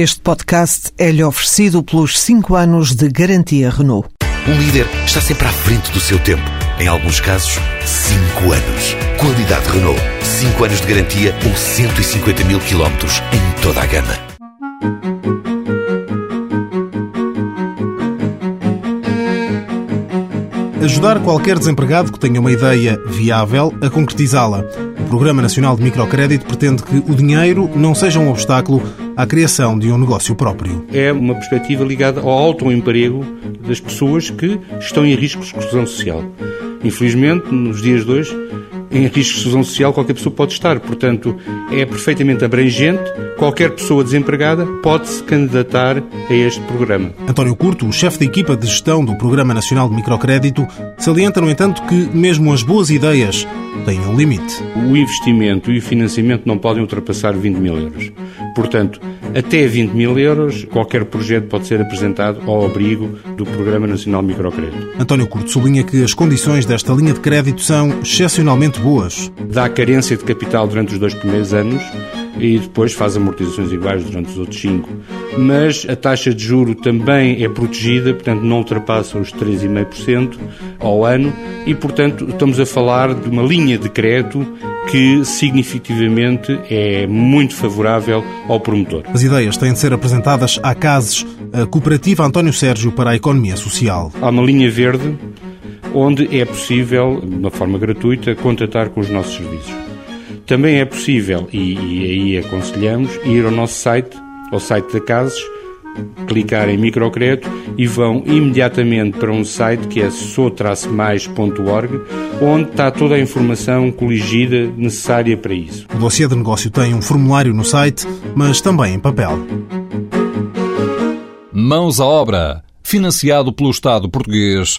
Este podcast é-lhe oferecido pelos 5 anos de garantia Renault. Um líder está sempre à frente do seu tempo. Em alguns casos, 5 anos. Qualidade Renault. 5 anos de garantia ou 150 mil quilómetros em toda a gama. Ajudar qualquer desempregado que tenha uma ideia viável a concretizá-la. O Programa Nacional de Microcrédito pretende que o dinheiro não seja um obstáculo à criação de um negócio próprio. É uma perspectiva ligada ao autoemprego das pessoas que estão em risco de exclusão social. Infelizmente, nos dias de hoje, em risco de exclusão social qualquer pessoa pode estar. Portanto, é perfeitamente abrangente. Qualquer pessoa desempregada pode se candidatar a este programa. António Curto, o chefe da equipa de gestão do Programa Nacional de Microcrédito, salienta, no entanto, que mesmo as boas ideias têm um limite. O investimento e o financiamento não podem ultrapassar 20 mil euros. Portanto, até 20 mil euros, qualquer projeto pode ser apresentado ao abrigo do Programa Nacional Microcrédito. António Curto sublinha que as condições desta linha de crédito são excepcionalmente boas. Dá carência de capital durante os dois primeiros anos e depois faz amortizações iguais durante os outros cinco. Mas a taxa de juro também é protegida, portanto não ultrapassa os 3,5% ao ano e, portanto, estamos a falar de uma linha de crédito que significativamente é muito favorável ao promotor. As ideias têm de ser apresentadas à CASES, a Cooperativa António Sérgio para a Economia Social. Há uma linha verde onde é possível, de uma forma gratuita, contatar com os nossos serviços. Também é possível, e, e aí aconselhamos, ir ao nosso site, ao site da CASES, clicar em microcrédito e vão imediatamente para um site que é so-mais.org, onde está toda a informação coligida necessária para isso. O dossiê de negócio tem um formulário no site, mas também em papel. Mãos à obra, financiado pelo Estado português